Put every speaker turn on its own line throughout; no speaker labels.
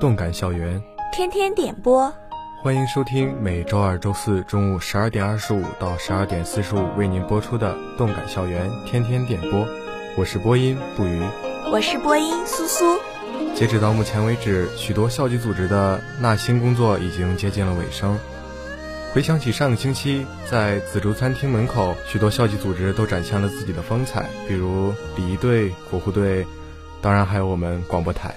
动感校园，
天天点播，
欢迎收听每周二、周四中午十二点二十五到十二点四十五为您播出的动感校园天天点播。我是播音不渝，
我是播音苏苏。
截止到目前为止，许多校级组织的纳新工作已经接近了尾声。回想起上个星期，在紫竹餐厅门口，许多校级组织都展现了自己的风采，比如礼仪队、国护队，当然还有我们广播台。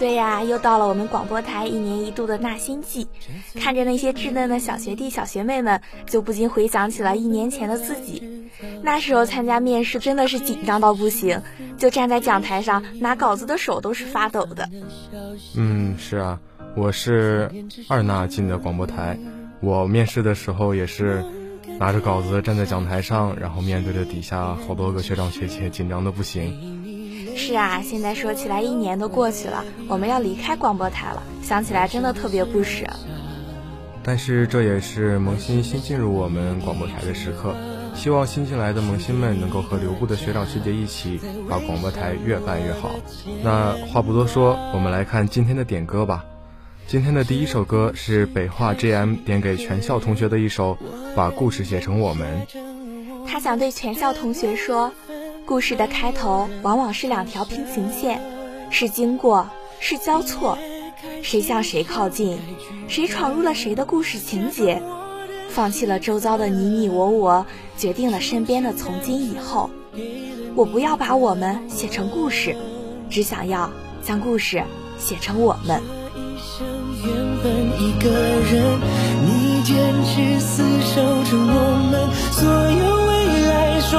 对呀，又到了我们广播台一年一度的纳新季，看着那些稚嫩的小学弟小学妹们，就不禁回想起了一年前的自己。那时候参加面试真的是紧张到不行，就站在讲台上拿稿子的手都是发抖的。
嗯，是啊，我是二纳进的广播台，我面试的时候也是拿着稿子站在讲台上，然后面对着底下好多个学长学姐，紧张的不行。
是啊，现在说起来，一年都过去了，我们要离开广播台了，想起来真的特别不舍。
但是这也是萌新新进入我们广播台的时刻，希望新进来的萌新们能够和留步的学长学姐一起，把广播台越办越好。那话不多说，我们来看今天的点歌吧。今天的第一首歌是北化 GM 点给全校同学的一首《把故事写成我们》。
他想对全校同学说。故事的开头往往是两条平行线，是经过，是交错，谁向谁靠近，谁闯入了谁的故事情节，放弃了周遭的你你我我，决定了身边的从今以后。我不要把我们写成故事，只想要将故事写成我们。本一个人你坚持死守着我们所有未来，说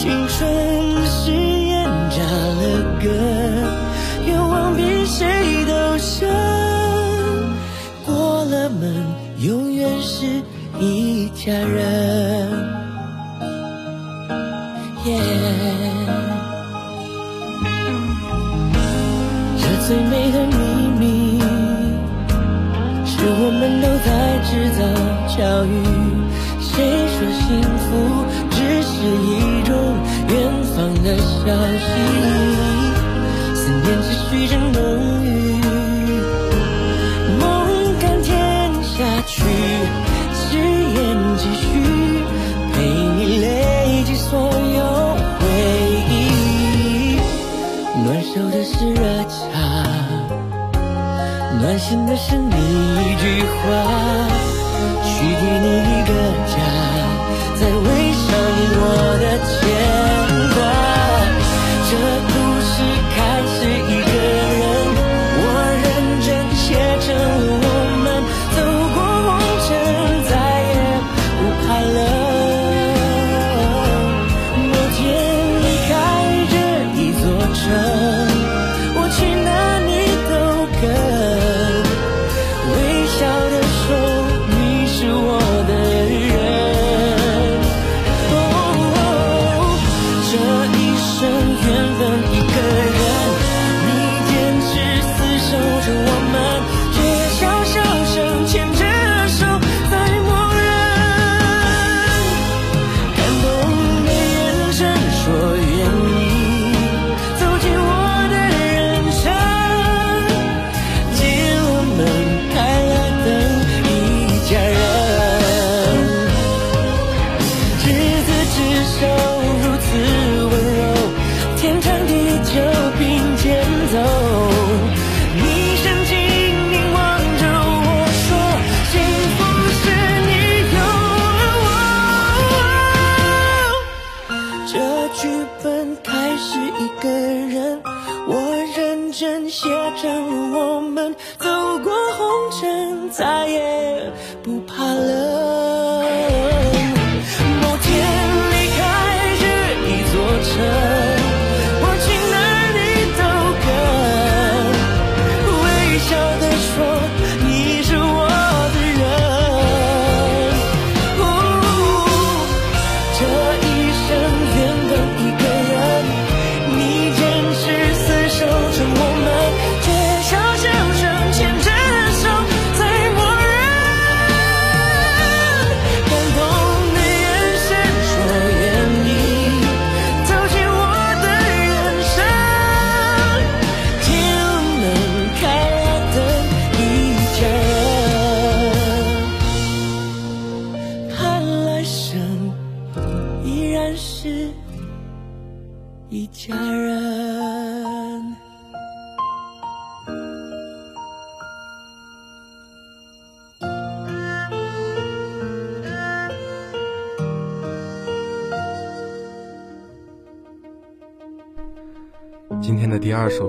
青春誓言扎了根，愿望比谁都深。过了门，永远是一家人。暖手的是热茶，暖心的是你一句话。去给你一个家，再围上我的牵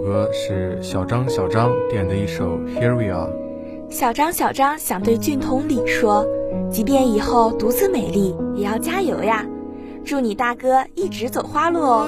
歌是小张小张点的一首《Here We Are》。
小张小张想对俊同李说，即便以后独自美丽，也要加油呀！祝你大哥一直走花路哦。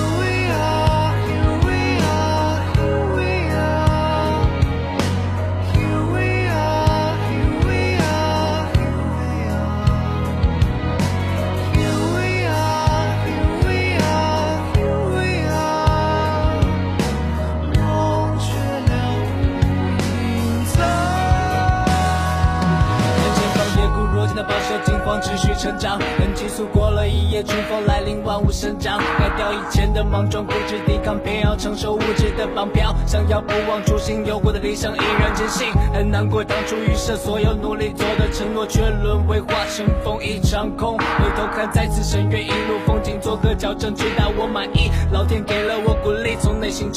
生长。改掉以前的莽撞，固执抵抗，偏要承受物质的绑票。想要不忘初心，有过的理想依然坚信。很难过当初预设所有努力做的承诺，却沦为化成风一场空。回头看，再次深渊，一路风景，做个矫正，直到我满意。老天给了我鼓励，从内心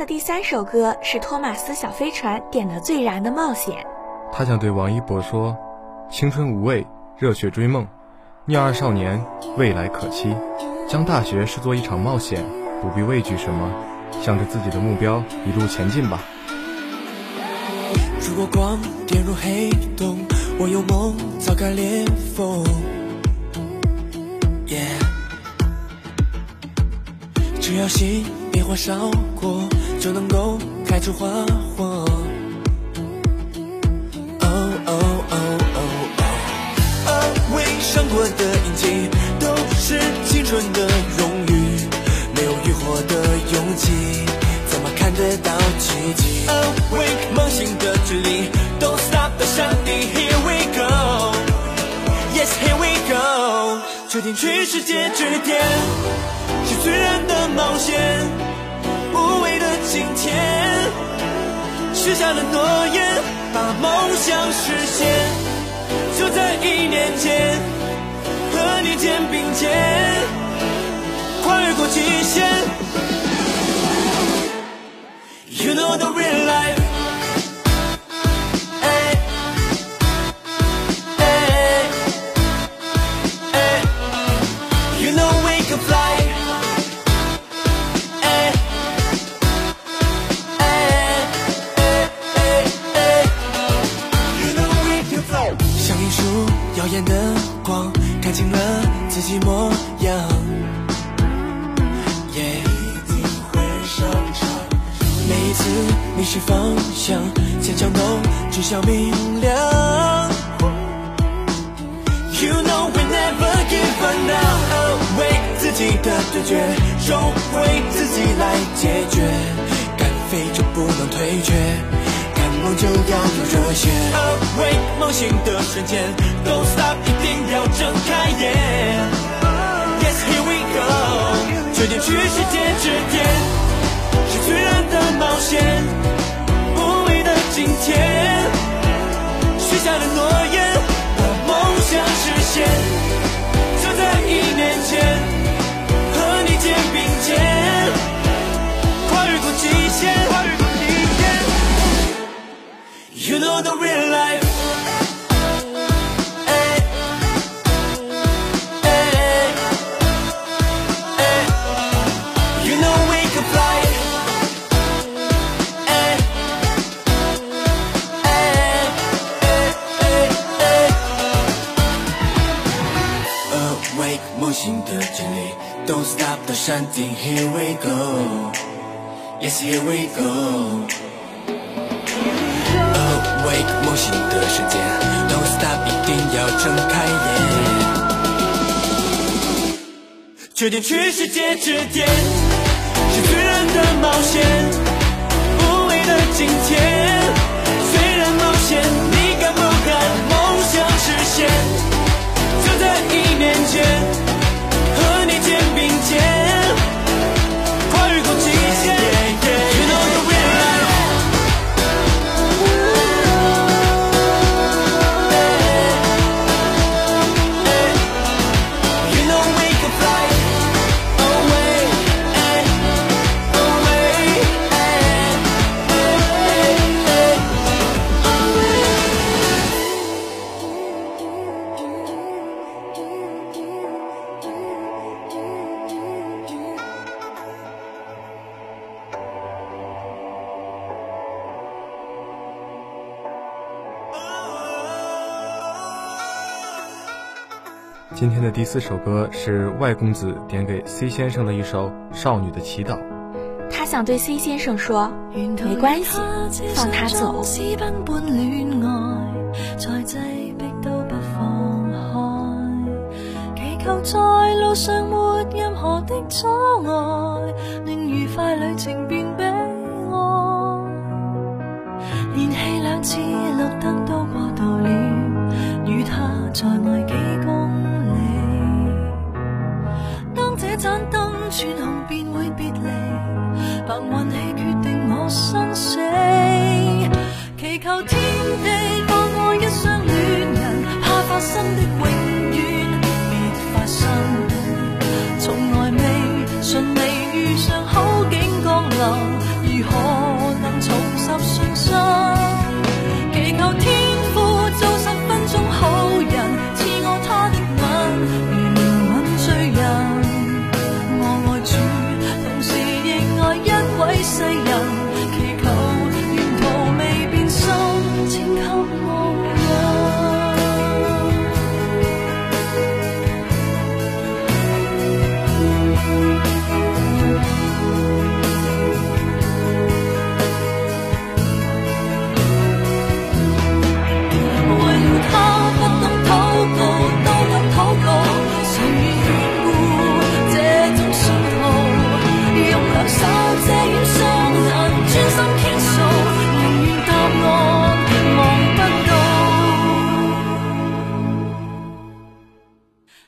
的第三首歌是托马斯小飞船点的《最燃的冒险》。
他想对王一博说：“青春无畏，热血追梦，逆二少年，未来可期。将大学视作一场冒险，不必畏惧什么，向着自己的目标一路前进吧。”
如果光跌入黑洞，我有梦早该裂缝。只要心变化烧过，就能够开出花火。哦哦哦哦哦，未伤过的印记都是青春的荣誉，没有浴火的勇气，怎么看得到奇迹？Awake 梦醒的距离，Don't stop the shining，Here we go，Yes here we go，决定去世界之巅。是最燃的冒险，今天，许下了诺言，把梦想实现。就在一念间，和你肩并肩，跨越过极限。You know the real life.
看清了自己模样，也一定会上场。每一次迷失方向，坚强都至少明亮。You know we never give up now，为自己的对决，会自己来解决。敢飞就不能退却。梦就要有热血，Awake，梦醒的瞬间，Don't stop，一定要睁开眼。Yes，here we go，决定去世界之巅，是自然的冒险，无畏的今天。顶，Here we go，Yes here we go。Awake，梦醒的瞬间，Don't stop，一定要睁开眼。决定去世界之巅，是最燃的冒险，无畏的
今天。今天的第四首歌是外公子点给 C 先生的一首《少女的祈祷》。
他想对 C 先生说：“没关系，放他走。”
在路上没任何的阻碍，令愉快旅程变悲哀。连气两次绿灯都过度了，与他在外转红便会别离，凭运气决定我生死。祈求天地放过一双恋人，怕发生的永远别发生。从来未顺利遇上好景降临，如何能重拾信心？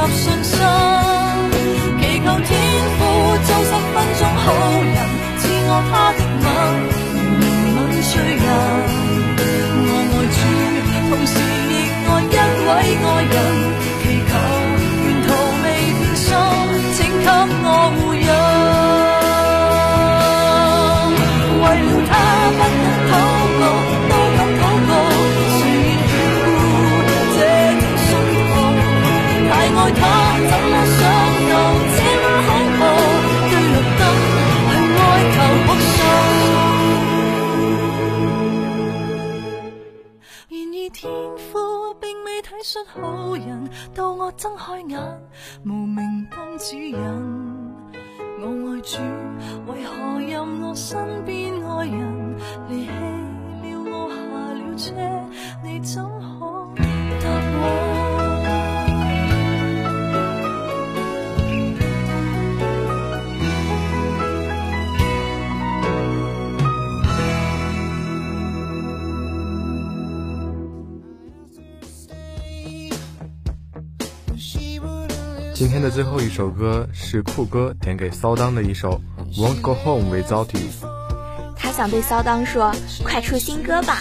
何能重拾信心？祈求天父做十分钟好人，赐我他的吻，好人，到我睁开眼，无明灯指引。我爱主，为何任我身边爱人
今天的最后一首歌是酷哥点给骚当的一首《Won't Go Home Without You》。
他想对骚当说：“快出新歌吧！”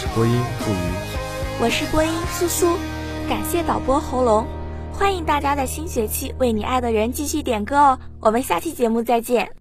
是播音付瑜，
我是播音苏苏，感谢导播喉咙，欢迎大家在新学期为你爱的人继续点歌哦，我们下期节目再见。